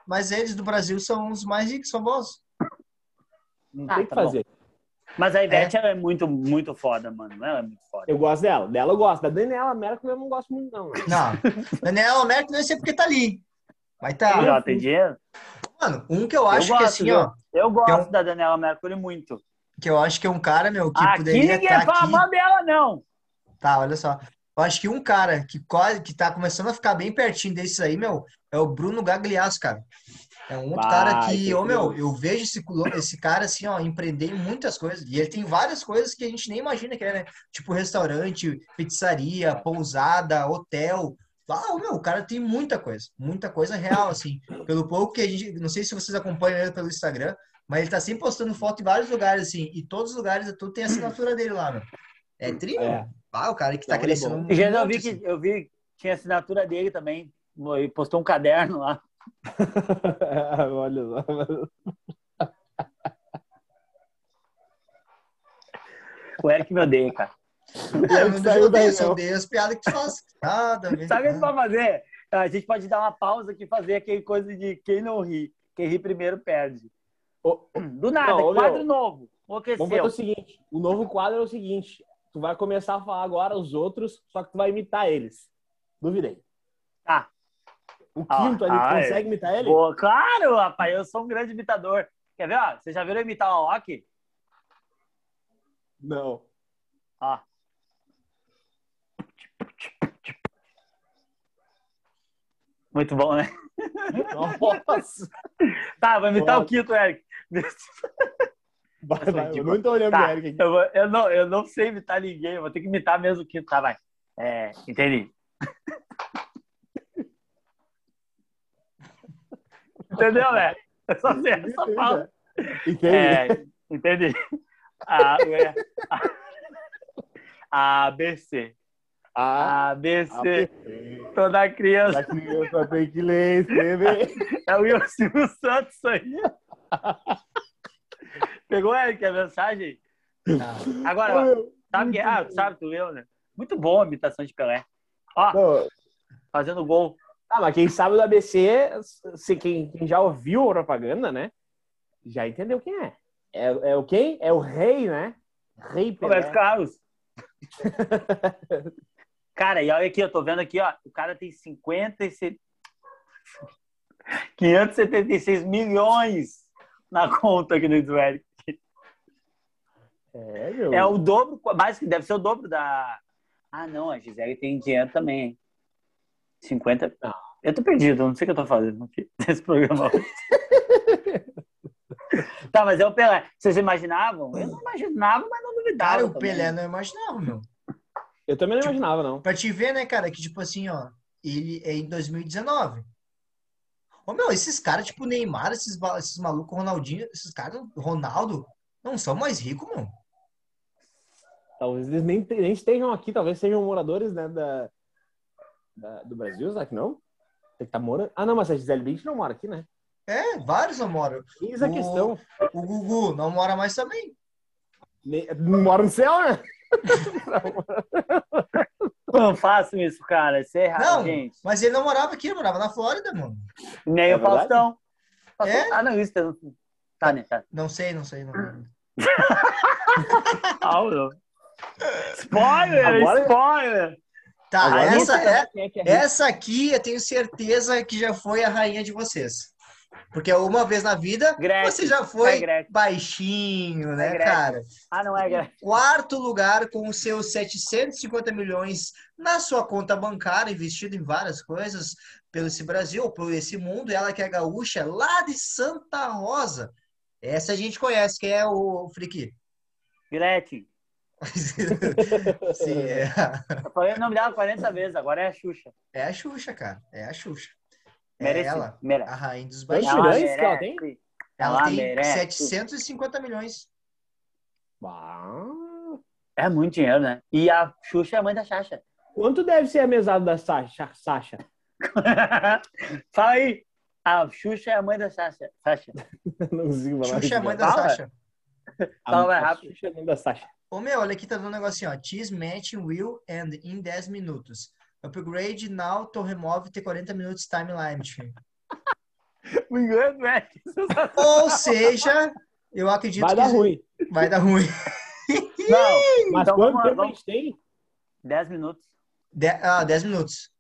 [SPEAKER 2] Mas eles do Brasil são os mais ricos, famosos.
[SPEAKER 1] Não
[SPEAKER 3] Ah,
[SPEAKER 1] tem o que
[SPEAKER 3] tá bom.
[SPEAKER 1] fazer.
[SPEAKER 3] Mas a Ivete ela é muito, muito foda, mano. Ela é muito foda.
[SPEAKER 1] Eu gosto dela. Dela eu gosto. Da Daniela Mercury eu não gosto muito, não.
[SPEAKER 2] Não. Daniel Mercury não sei porque tá ali. Mas tá.
[SPEAKER 3] Ela tem dinheiro?
[SPEAKER 2] Mano, um que eu acho
[SPEAKER 3] eu
[SPEAKER 2] que
[SPEAKER 3] gosto,
[SPEAKER 2] assim,
[SPEAKER 3] viu?
[SPEAKER 2] ó.
[SPEAKER 3] Eu gosto
[SPEAKER 2] um-
[SPEAKER 3] da Daniela Mercury muito.
[SPEAKER 2] Que eu acho que é um cara, meu, que
[SPEAKER 3] aqui
[SPEAKER 2] poderia
[SPEAKER 3] ninguém
[SPEAKER 2] estar
[SPEAKER 3] fala
[SPEAKER 2] aqui.
[SPEAKER 3] mal dela, não.
[SPEAKER 2] Tá, olha só. Eu acho que um cara que, quase, que tá começando a ficar bem pertinho desses aí, meu, é o Bruno Gagliasso, cara. É um outro
[SPEAKER 1] Bah,
[SPEAKER 2] cara que, ô, meu,
[SPEAKER 1] incrível.
[SPEAKER 2] eu vejo esse, esse cara, assim, ó, empreender em muitas coisas. E ele tem várias coisas que a gente nem imagina que é, né? Tipo restaurante, pizzaria, pousada, hotel. Ah, meu, o cara tem muita coisa. Muita coisa real, assim. Pelo pouco que a gente... Não sei se vocês acompanham ele pelo Instagram, mas ele tá sempre postando foto em vários lugares, assim. E todos os lugares, tudo tem a assinatura dele lá, meu. É tri, meu.
[SPEAKER 1] É.
[SPEAKER 2] Ah, o cara que tá
[SPEAKER 1] Não, é
[SPEAKER 2] crescendo. um
[SPEAKER 3] Já eu
[SPEAKER 2] monte,
[SPEAKER 3] vi
[SPEAKER 2] assim.
[SPEAKER 3] que eu vi tinha assinatura dele também. Ele postou um caderno lá.
[SPEAKER 1] Olha só.
[SPEAKER 3] O Eric me odeia, cara.
[SPEAKER 2] É,
[SPEAKER 1] saiu
[SPEAKER 2] eu
[SPEAKER 1] daí,
[SPEAKER 2] eu odeio as piadas que tu faz. Nada.
[SPEAKER 3] Sabe o que pode fazer? A gente pode dar uma pausa aqui e fazer aquele coisa de quem não ri. Quem ri primeiro perde. Do nada,
[SPEAKER 1] Não,
[SPEAKER 3] quadro
[SPEAKER 1] meu.
[SPEAKER 3] novo.
[SPEAKER 1] Vamos fazer o seguinte: o novo quadro é o seguinte. Tu vai começar a falar agora os outros, só que tu vai imitar eles. Duvidei.
[SPEAKER 3] Tá.
[SPEAKER 1] O
[SPEAKER 3] Ah,
[SPEAKER 1] quinto ali,
[SPEAKER 3] ah,
[SPEAKER 1] tu
[SPEAKER 3] é.
[SPEAKER 1] consegue imitar ele?
[SPEAKER 3] Pô, claro, rapaz, eu sou um grande imitador. Quer ver, ó? Você já viram imitar o Alok?
[SPEAKER 1] Não.
[SPEAKER 3] Ó. Muito bom, né?
[SPEAKER 1] Nossa.
[SPEAKER 3] Tá, vou imitar
[SPEAKER 1] Boa.
[SPEAKER 3] o quinto, Eric.
[SPEAKER 1] Vai,
[SPEAKER 3] Essa
[SPEAKER 1] vai,
[SPEAKER 3] aqui,
[SPEAKER 1] eu não tô olhando
[SPEAKER 3] Tá,
[SPEAKER 1] o Eric aqui.
[SPEAKER 3] eu, eu não, eu não sei imitar ninguém, eu vou ter que imitar mesmo quinto. Tá, vai. É, entendi. Entendeu, né? É só é só fala.
[SPEAKER 1] Entendi.
[SPEAKER 3] É, entendi. A, é, a, ABC.
[SPEAKER 1] Ah,
[SPEAKER 3] ABC. Toda criança.
[SPEAKER 1] a criança tem que ler escrever.
[SPEAKER 3] É o Silvio Santos aí. Pegou, Eric, a mensagem?
[SPEAKER 2] Tá.
[SPEAKER 3] Agora, sabe que Ah, tu sabe, tu leu, né? Muito bom a imitação de Pelé. Ó,
[SPEAKER 1] Não,
[SPEAKER 3] fazendo gol.
[SPEAKER 1] Ah, mas quem sabe do ABC, se quem, quem já ouviu a propaganda, né? Já entendeu quem é. É, é o quem? É o rei, né? Rei Pelé.
[SPEAKER 3] Roberto Carlos. Cara, e olha aqui, eu tô vendo aqui, ó. O cara tem 56... 576 milhões na conta aqui no Eric.
[SPEAKER 1] É, meu.
[SPEAKER 3] É o dobro, mais que deve ser o dobro da. Ah, não, a Gisele tem dinheiro também. hein? 50.
[SPEAKER 1] Não.
[SPEAKER 3] Eu tô perdido, eu não sei o que eu tô fazendo aqui nesse programa. hoje. tá, mas é o Pelé. Vocês imaginavam? Eu não imaginava, mas não duvidava.
[SPEAKER 2] Cara, o
[SPEAKER 3] também.
[SPEAKER 2] Pelé não imaginava, meu.
[SPEAKER 1] Eu também não imaginava, não.
[SPEAKER 2] Pra te ver, né, cara, que tipo assim, ó, ele é em 2019. Ô, meu, esses caras, tipo Neymar, esses, esses malucos, Ronaldinho, esses caras, Ronaldo, não são mais ricos, meu.
[SPEAKER 1] Talvez eles nem, nem estejam aqui, talvez sejam moradores né, da, da- do Brasil, será que não? Tem que tá morando. Ah, não, mas a Gisele Bündchen não mora aqui, né?
[SPEAKER 2] É, vários não moram.
[SPEAKER 1] Eis a
[SPEAKER 2] O-
[SPEAKER 1] questão.
[SPEAKER 2] O Gugu não mora mais também.
[SPEAKER 1] Não mora no céu, né?
[SPEAKER 3] Não façam isso, cara. Isso é errado,
[SPEAKER 2] Não,
[SPEAKER 3] gente.
[SPEAKER 2] mas ele não morava aqui, ele morava na Flórida, mano.
[SPEAKER 3] Nem
[SPEAKER 1] É
[SPEAKER 3] o Faustão.
[SPEAKER 2] É?
[SPEAKER 3] Ah, não, isso tem. Tá, né? Tá.
[SPEAKER 2] Não sei, não sei. Não.
[SPEAKER 3] Ah, não. Spoiler!
[SPEAKER 1] Agora-
[SPEAKER 3] Spoiler!
[SPEAKER 2] Tá,
[SPEAKER 1] Agora
[SPEAKER 2] essa é,
[SPEAKER 1] é é
[SPEAKER 2] essa aqui eu tenho certeza que já foi a rainha de vocês. Porque uma vez na vida
[SPEAKER 3] Gretchen.
[SPEAKER 2] você já
[SPEAKER 3] É
[SPEAKER 2] foi
[SPEAKER 3] Gretchen.
[SPEAKER 2] baixinho, né,
[SPEAKER 3] Gretchen.
[SPEAKER 2] cara?
[SPEAKER 3] Ah, não é, Gretchen.
[SPEAKER 2] Quarto lugar com os seus 750 milhões na sua conta bancária, investido em várias coisas pelo esse Brasil, por esse mundo. Ela que é gaúcha, lá de Santa Rosa. Essa a gente conhece, que é o Friki.
[SPEAKER 3] Gretchen.
[SPEAKER 2] Sim, é.
[SPEAKER 3] Eu falei o nome dela 40 vezes, agora é a Xuxa.
[SPEAKER 2] É a Xuxa, cara. É a Xuxa. É
[SPEAKER 3] Merece.
[SPEAKER 2] ela,
[SPEAKER 3] merece.
[SPEAKER 2] a rainha dos baixinhos.
[SPEAKER 1] que ela tem?
[SPEAKER 2] Ela
[SPEAKER 3] Ela
[SPEAKER 2] tem
[SPEAKER 3] merece.
[SPEAKER 2] 750 milhões.
[SPEAKER 1] Bah.
[SPEAKER 3] É muito dinheiro, né? E a Xuxa é a mãe da Xaxa.
[SPEAKER 1] Quanto deve ser a mesada da Sasha? Sasha?
[SPEAKER 3] Fala aí. A Xuxa é a mãe da Xaxa. Xaxa.
[SPEAKER 1] Não consigo falar
[SPEAKER 2] Xuxa é a mãe da. Sasha.
[SPEAKER 3] Fala mais
[SPEAKER 1] A
[SPEAKER 3] rápido.
[SPEAKER 1] Xuxa é a mãe da Sasha.
[SPEAKER 2] Ô meu, olha aqui, tá dando um negocinho, ó. Cheese match will end in 10 minutos. Upgrade now to remove the 40 minutos time limit.
[SPEAKER 3] Me engano, é.
[SPEAKER 2] Ou seja, eu acredito
[SPEAKER 1] Vai
[SPEAKER 2] que
[SPEAKER 1] dar ruim.
[SPEAKER 2] vai dar ruim.
[SPEAKER 3] Não,
[SPEAKER 1] Mas
[SPEAKER 3] então
[SPEAKER 1] quanto tempo a gente tem?
[SPEAKER 3] 10 minutos.
[SPEAKER 2] De, ah, 10 minutos.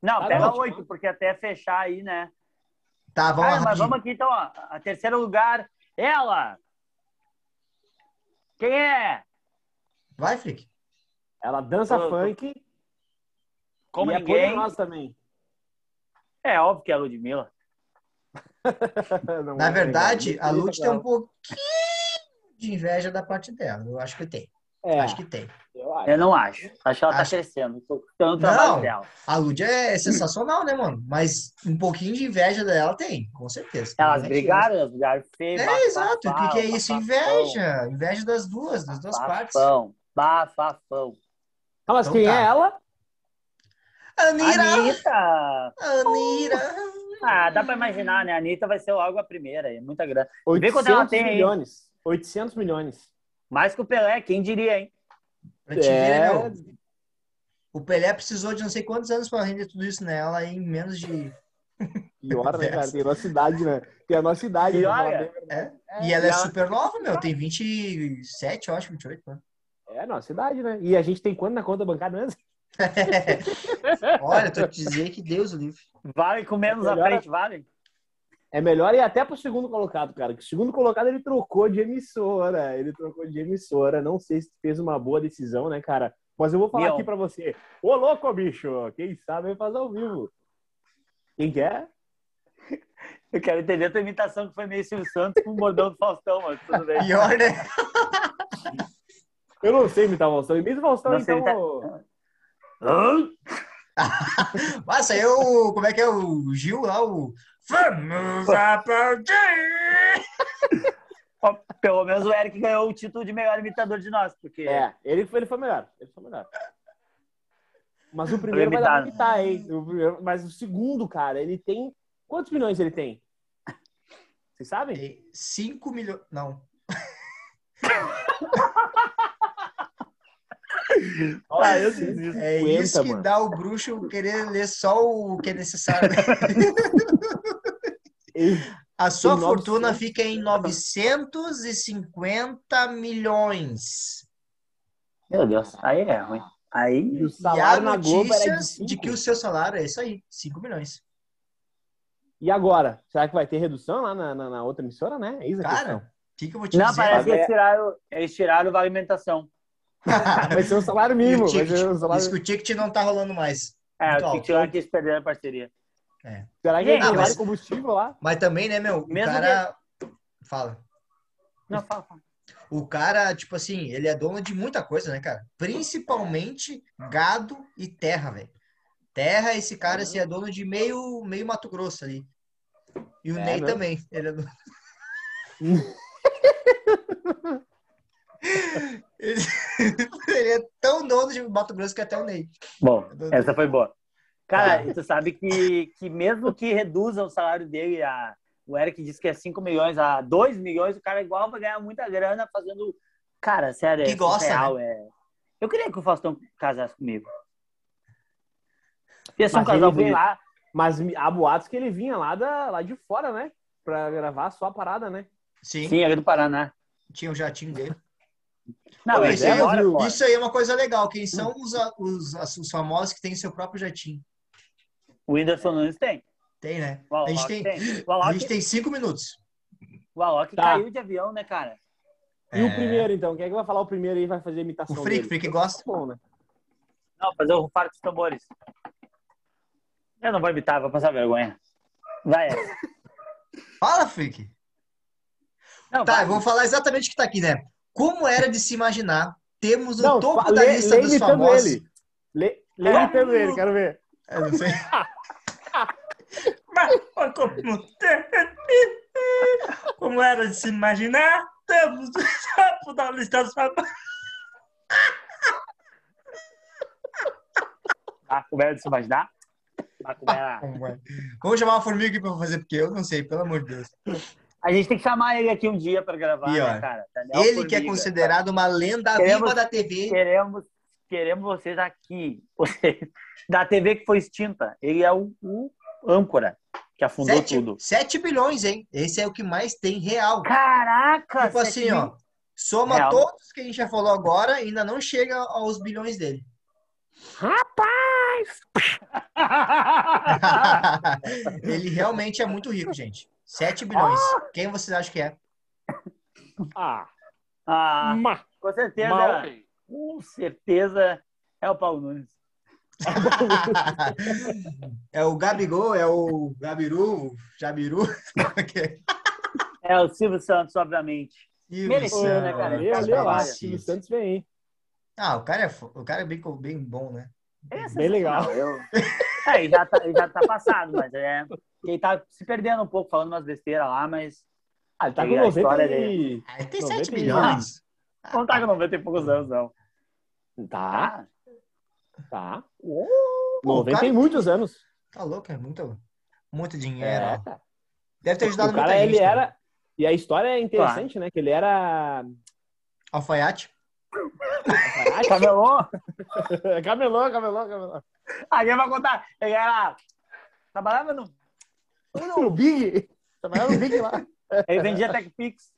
[SPEAKER 3] Não,
[SPEAKER 1] Ah,
[SPEAKER 3] pega
[SPEAKER 1] não.
[SPEAKER 3] 8, porque até fechar aí, né?
[SPEAKER 2] Tá, vamos
[SPEAKER 3] Ah,
[SPEAKER 2] lá,
[SPEAKER 3] mas vamos aqui então, ó. A terceiro lugar, ela. Quem é?
[SPEAKER 2] Vai, Frick.
[SPEAKER 1] Ela dança
[SPEAKER 3] Tô- tô-
[SPEAKER 1] funk
[SPEAKER 3] Como
[SPEAKER 1] e é
[SPEAKER 3] ninguém.
[SPEAKER 1] poderosa também.
[SPEAKER 3] É óbvio que é a Ludmilla.
[SPEAKER 2] Na
[SPEAKER 1] é
[SPEAKER 2] verdade, a
[SPEAKER 1] Lud
[SPEAKER 2] tem um pouquinho de inveja da parte dela. Eu acho que tem.
[SPEAKER 1] É,
[SPEAKER 2] Acho que tem.
[SPEAKER 1] eu acho.
[SPEAKER 3] Eu não acho. Acho que ela tá
[SPEAKER 2] Acho-
[SPEAKER 3] crescendo. Tô do trabalho
[SPEAKER 2] Não.
[SPEAKER 3] dela.
[SPEAKER 2] A Lud é sensacional, né, mano? Mas um pouquinho de inveja dela tem, com certeza.
[SPEAKER 3] Elas
[SPEAKER 2] é
[SPEAKER 3] brigaram, elas brigaram feio.
[SPEAKER 2] É, exato. O que, que é isso? Inveja. Inveja das duas, das duas partes.
[SPEAKER 3] Bafafão.
[SPEAKER 1] Ah, mas
[SPEAKER 2] Então
[SPEAKER 1] quem
[SPEAKER 2] tá.
[SPEAKER 1] é ela?
[SPEAKER 2] Anira!
[SPEAKER 3] Anitta!
[SPEAKER 2] Anira!
[SPEAKER 3] Ah, dá pra imaginar, né? A Anitta vai ser logo a primeira. É muita grana. Vê quanto ela
[SPEAKER 1] 800
[SPEAKER 3] tem
[SPEAKER 1] milhões. 800 milhões.
[SPEAKER 3] Mais que o Pelé, quem diria, hein?
[SPEAKER 2] Pra te ver,
[SPEAKER 1] É,
[SPEAKER 2] meu. O Pelé precisou de não sei quantos anos pra render tudo isso nela em menos de.
[SPEAKER 1] pior, né, cara? Tem a nossa idade, né? Tem a nossa idade.
[SPEAKER 3] Pior,
[SPEAKER 1] pra falar
[SPEAKER 3] é?
[SPEAKER 2] É. E ela é super nova, meu. Tem 27, eu acho, 28. Né?
[SPEAKER 1] É a nossa idade, né? E a gente tem quanto na conta bancária mesmo?
[SPEAKER 2] Olha, tô te dizer que Deus livre.
[SPEAKER 3] Vale com menos à
[SPEAKER 1] Melhor-
[SPEAKER 3] frente, vale?
[SPEAKER 1] É melhor ir até pro segundo colocado, cara. Que o segundo colocado ele trocou de emissora. Ele trocou de emissora. Não sei se fez uma boa decisão, né, cara? Mas eu vou falar
[SPEAKER 3] Mion.
[SPEAKER 1] aqui pra você. Ô, louco, bicho! Quem sabe vai fazer ao vivo. Quem quer?
[SPEAKER 3] Eu quero entender a tua imitação que foi meio Silvio Santos com o bordão do Faustão, mas tudo bem.
[SPEAKER 2] Pior, né?
[SPEAKER 1] Eu não sei imitar o Faustão. Imita o Faustão,
[SPEAKER 3] Não
[SPEAKER 1] então.
[SPEAKER 3] Hã?
[SPEAKER 2] Nossa, eu. Como é que é o Gil lá? O. Vamos aplaudir!
[SPEAKER 3] Pelo menos o Eric ganhou o título de melhor imitador de nós, porque
[SPEAKER 1] É, ele, foi- ele foi melhor. Ele foi melhor. Mas o primeiro vai dar pra imitar, hein? O primeiro- mas o segundo, cara, ele tem. Quantos milhões ele tem? Vocês sabem?
[SPEAKER 2] 5 milhões. Não.
[SPEAKER 3] Ah, eu desisto.
[SPEAKER 2] É
[SPEAKER 1] 50,
[SPEAKER 2] isso que
[SPEAKER 1] mano.
[SPEAKER 2] dá o bruxo querer ler só o que é necessário. A sua fortuna
[SPEAKER 1] 900.
[SPEAKER 2] fica em 950 milhões.
[SPEAKER 3] Meu Deus, aí é ruim. Aí.
[SPEAKER 1] E o
[SPEAKER 2] E há
[SPEAKER 1] salário na Globo era de
[SPEAKER 2] notícias de,
[SPEAKER 1] cinco.
[SPEAKER 2] que o seu salário é isso aí, 5 milhões.
[SPEAKER 1] E agora? Será que vai ter redução lá na, na- na outra emissora, né? É isso a
[SPEAKER 2] Cara, o que, que eu vou te
[SPEAKER 3] Não,
[SPEAKER 2] dizer?
[SPEAKER 3] parece que
[SPEAKER 1] é-
[SPEAKER 3] eles tiraram, eles tiraram Vale Alimentação.
[SPEAKER 1] Vai ser o salário
[SPEAKER 2] E
[SPEAKER 1] mínimo.
[SPEAKER 2] o
[SPEAKER 1] Vai
[SPEAKER 2] ticket,
[SPEAKER 1] ser o salário...
[SPEAKER 2] diz que o ticket não tá rolando mais.
[SPEAKER 3] É,
[SPEAKER 2] Muito
[SPEAKER 3] o que
[SPEAKER 2] alto.
[SPEAKER 3] tiraram que eles perderam a parceria.
[SPEAKER 1] Será que ele tem
[SPEAKER 2] mas-
[SPEAKER 1] combustível lá?
[SPEAKER 2] Mas também, né, meu? O
[SPEAKER 3] Mesmo
[SPEAKER 2] cara. Fala.
[SPEAKER 3] Não, fala, fala.
[SPEAKER 2] O cara, tipo assim, ele é dono de muita coisa, né, cara? Principalmente gado e terra, velho. Terra, esse cara, assim, é dono de meio, meio Mato Grosso ali. E o
[SPEAKER 1] É,
[SPEAKER 2] Ney
[SPEAKER 1] né?
[SPEAKER 2] também. Ele é dono... ele... ele é tão dono de Mato Grosso que até o Ney.
[SPEAKER 3] Bom, essa foi boa. Cara,
[SPEAKER 2] Ah.
[SPEAKER 3] e tu sabe que, que mesmo que reduza o salário dele, a, o Eric disse que é 5 milhões a 2 milhões, o cara igual vai ganhar muita grana fazendo. Cara, sério,
[SPEAKER 2] Que
[SPEAKER 3] é
[SPEAKER 2] gosta,
[SPEAKER 3] surreal, é. Eu queria que o Faustão casasse comigo. Ia ser um
[SPEAKER 1] Mas
[SPEAKER 3] casal bonito.
[SPEAKER 1] lá, mas há boatos que ele vinha lá, da, lá de fora, né? Pra gravar só a parada, né?
[SPEAKER 2] Sim,
[SPEAKER 3] Sim, aqui do Paraná.
[SPEAKER 2] tinha o jatinho dele.
[SPEAKER 3] Não,
[SPEAKER 2] isso,
[SPEAKER 3] é pô.
[SPEAKER 2] isso aí é uma coisa legal. Quem são os, os, os famosos que têm seu próprio jatinho?
[SPEAKER 3] O Whindersson Nunes tem.
[SPEAKER 2] Tem, né?
[SPEAKER 3] O
[SPEAKER 2] A
[SPEAKER 3] Alok
[SPEAKER 2] gente tem,
[SPEAKER 3] tem. O
[SPEAKER 2] a
[SPEAKER 3] Alok,
[SPEAKER 2] gente tem cinco minutos.
[SPEAKER 3] o Alok
[SPEAKER 1] Tá.
[SPEAKER 3] caiu de avião, né, cara?
[SPEAKER 1] E o
[SPEAKER 2] É.
[SPEAKER 1] primeiro, então? Quem é que vai falar o primeiro aí e vai fazer a imitação
[SPEAKER 2] O Freak,
[SPEAKER 1] dele?
[SPEAKER 2] Freak gosta.
[SPEAKER 1] Bom, né?
[SPEAKER 3] Não, fazer o rufar dos tambores. Eu não vou imitar, vou passar vergonha. Vai. essa.
[SPEAKER 2] Fala, Freak.
[SPEAKER 3] Não,
[SPEAKER 2] Tá,
[SPEAKER 3] vai.
[SPEAKER 2] eu vou falar exatamente o que tá aqui, né? Como era de se imaginar, temos o
[SPEAKER 1] Não,
[SPEAKER 2] topo da
[SPEAKER 1] lê-
[SPEAKER 2] lista
[SPEAKER 1] lê
[SPEAKER 2] dos famosos.
[SPEAKER 1] ele. Lê, lê
[SPEAKER 3] Ah.
[SPEAKER 1] imitando ele, quero ver.
[SPEAKER 2] Eu não sei.
[SPEAKER 4] Mas como, como era de se imaginar, temos o topo da lista dos famosos.
[SPEAKER 3] Tá, como era de se imaginar? Tá, como era-
[SPEAKER 2] Vamos chamar uma formiga aqui pra fazer, porque eu não sei, pelo amor de Deus.
[SPEAKER 3] A gente tem que chamar ele aqui um dia pra gravar,
[SPEAKER 2] E, ó,
[SPEAKER 3] né, cara? Daniel
[SPEAKER 2] Ele que é
[SPEAKER 3] Formiga,
[SPEAKER 2] considerado uma lenda
[SPEAKER 3] Queremos-
[SPEAKER 2] viva da TV.
[SPEAKER 3] Queremos, queremos vocês aqui. Vocês, da TV que foi extinta. Ele é o, o âncora que afundou
[SPEAKER 2] Sete,
[SPEAKER 3] tudo.
[SPEAKER 2] 7 bilhões, hein? Esse é o que mais tem real.
[SPEAKER 3] Caraca!
[SPEAKER 2] Tipo assim, ó.
[SPEAKER 3] mil-
[SPEAKER 2] Soma
[SPEAKER 3] Real.
[SPEAKER 2] todos que a gente já falou agora, ainda não chega aos bilhões dele. Ele realmente é muito rico, gente. 7 bilhões. Quem vocês acham que é?
[SPEAKER 1] Ah,
[SPEAKER 3] ah,
[SPEAKER 1] ma.
[SPEAKER 3] com certeza.
[SPEAKER 1] Mal.
[SPEAKER 3] Com certeza é o Paulo Nunes.
[SPEAKER 2] é o Gabigol, é o Gabiru, o Jabiru.
[SPEAKER 3] É o Silvio Santos, obviamente. Mereceu,
[SPEAKER 2] Santos.
[SPEAKER 3] né, cara?
[SPEAKER 1] Olha, olha lá,
[SPEAKER 3] Silvio
[SPEAKER 1] Silvio Santos vem aí.
[SPEAKER 2] Ah, o cara é, o cara é bem, bem bom, né?
[SPEAKER 3] Ele é
[SPEAKER 1] Bem legal.
[SPEAKER 3] Eu... É, ele já, tá, ele já tá passado, mas é. Ele tá se perdendo um pouco, falando umas besteiras lá, mas.
[SPEAKER 1] Ah, ele tá com
[SPEAKER 3] a
[SPEAKER 1] 90
[SPEAKER 3] história
[SPEAKER 1] e...
[SPEAKER 2] Ah, ele tem
[SPEAKER 1] 90
[SPEAKER 2] 7
[SPEAKER 1] e-
[SPEAKER 2] bilhões.
[SPEAKER 3] Não tá com 90 e poucos anos, não.
[SPEAKER 1] Tá,
[SPEAKER 3] Ah,
[SPEAKER 1] tá.
[SPEAKER 2] Pô,
[SPEAKER 1] 90
[SPEAKER 2] cara-
[SPEAKER 1] e muitos anos.
[SPEAKER 2] Tá louco, é muito, muito dinheiro.
[SPEAKER 1] É, cara.
[SPEAKER 2] Deve ter ajudado
[SPEAKER 1] O cara,
[SPEAKER 2] muita
[SPEAKER 1] ele
[SPEAKER 2] gente. né?
[SPEAKER 1] era... E a história é interessante, né? Que ele era...
[SPEAKER 2] Alfaiate.
[SPEAKER 3] Camelô?
[SPEAKER 1] camelô, camelô, camelô.
[SPEAKER 3] Alguém vai contar. Ele era. Trabalhava no.
[SPEAKER 1] No Big. Trabalhava no Big lá.
[SPEAKER 3] Ele vendia TechPix.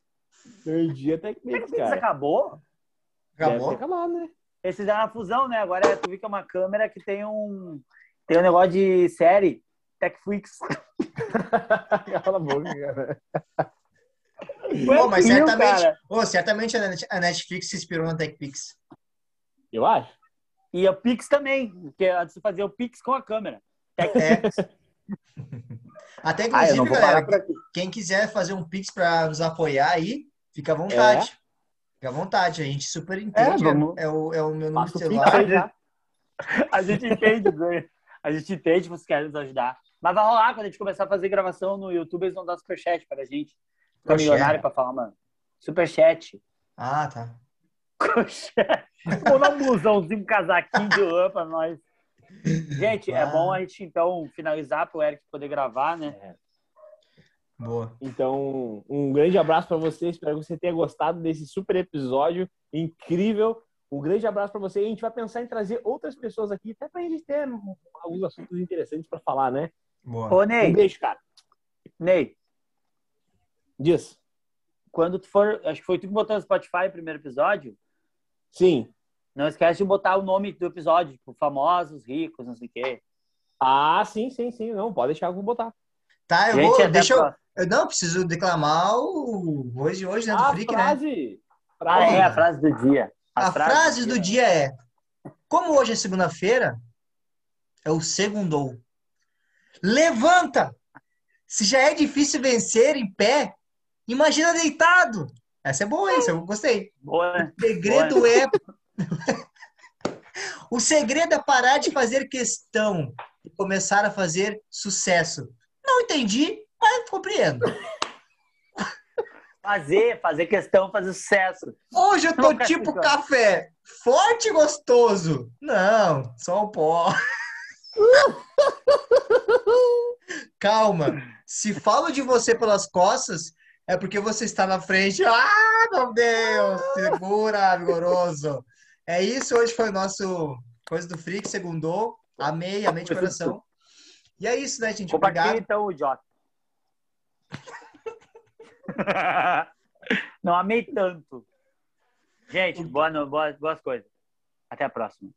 [SPEAKER 1] Até que
[SPEAKER 3] TechPix
[SPEAKER 1] cara.
[SPEAKER 3] acabou?
[SPEAKER 1] Deve
[SPEAKER 2] Acabou?
[SPEAKER 1] acabado, né?
[SPEAKER 3] Eles fizeram uma fusão, né? Agora tu viu que é uma câmera que tem um. Tem um negócio de série. TechFlix.
[SPEAKER 1] Cala a boca, cara.
[SPEAKER 2] Pô, mas
[SPEAKER 3] Viu,
[SPEAKER 2] certamente? Pô, certamente a Net- a Netflix se inspirou na TechPix.
[SPEAKER 1] Eu acho.
[SPEAKER 3] E o Pix também, porque antes de fazer o Pix com a câmera. TechPix.
[SPEAKER 2] É. Até
[SPEAKER 3] Ah,
[SPEAKER 2] inclusive,
[SPEAKER 3] não vou
[SPEAKER 2] galera, quem quiser fazer um Pix pra nos apoiar aí, fica à vontade. Fica à vontade, a gente super entende.
[SPEAKER 3] É, vamos-
[SPEAKER 2] É, o, é o meu número de celular.
[SPEAKER 1] Já.
[SPEAKER 3] A gente entende, né? A gente entende que vocês querem nos ajudar. Mas vai rolar, quando a gente começar a fazer gravação no YouTube, eles vão dar superchat pra gente.
[SPEAKER 2] Superchat.
[SPEAKER 3] milionário pra falar, mano. Superchat.
[SPEAKER 2] Ah, tá.
[SPEAKER 3] Vou dar um blusãozinho, um casaquinho de lã pra nós. Gente, é
[SPEAKER 2] Ah.
[SPEAKER 3] bom a gente então finalizar pro Eric poder gravar, né?
[SPEAKER 2] Boa.
[SPEAKER 1] Então, um grande abraço para você. Espero que você tenha gostado desse super episódio incrível. Um grande abraço para você. E a gente vai pensar em trazer outras pessoas aqui, até para a gente ter alguns assuntos interessantes para falar, né?
[SPEAKER 2] Boa.
[SPEAKER 3] Ô,
[SPEAKER 1] Um
[SPEAKER 3] Ney,
[SPEAKER 1] beijo, cara.
[SPEAKER 3] Ney,
[SPEAKER 1] Diz.
[SPEAKER 3] quando tu for. Acho que foi tu que botou no Spotify o primeiro episódio.
[SPEAKER 1] Sim.
[SPEAKER 3] Não esquece de botar o nome do episódio, tipo, famosos, ricos, não sei o quê.
[SPEAKER 1] Ah, sim, sim, sim. Não, pode deixar eu vou botar.
[SPEAKER 2] Tá, eu
[SPEAKER 3] Gente,
[SPEAKER 2] vou. Deixa
[SPEAKER 3] a
[SPEAKER 2] eu. Eu não preciso declamar o hoje, hoje né, do
[SPEAKER 1] Ah,
[SPEAKER 2] Freak, né?
[SPEAKER 1] frase.
[SPEAKER 3] Ah,
[SPEAKER 1] frase.
[SPEAKER 3] é, a frase do dia.
[SPEAKER 2] A frase do dia é: Como hoje é segunda-feira, é o segundou. Levanta! Se já é difícil vencer em pé, imagina deitado. Essa é boa, hein? Essa eu gostei.
[SPEAKER 3] Boa, né?
[SPEAKER 2] O segredo é. o segredo é parar de fazer questão e começar a fazer sucesso. Não entendi, mas compreendo.
[SPEAKER 3] Fazer, fazer questão, fazer sucesso.
[SPEAKER 2] Hoje eu tô
[SPEAKER 3] Não,
[SPEAKER 2] tipo
[SPEAKER 3] cara.
[SPEAKER 2] café, forte e gostoso. Não, só o pó. Calma, se falo de você pelas costas, é porque você está na frente. Ah, meu Deus! Segura, vigoroso. É isso, hoje foi o nosso Coisa do Freak, segundou. Amei, amei de coração. E é isso, né, gente?
[SPEAKER 3] Compartilha
[SPEAKER 2] Obrigado.
[SPEAKER 3] então, idiota. Não amei tanto. Gente, boa, boas coisas. Até a próxima.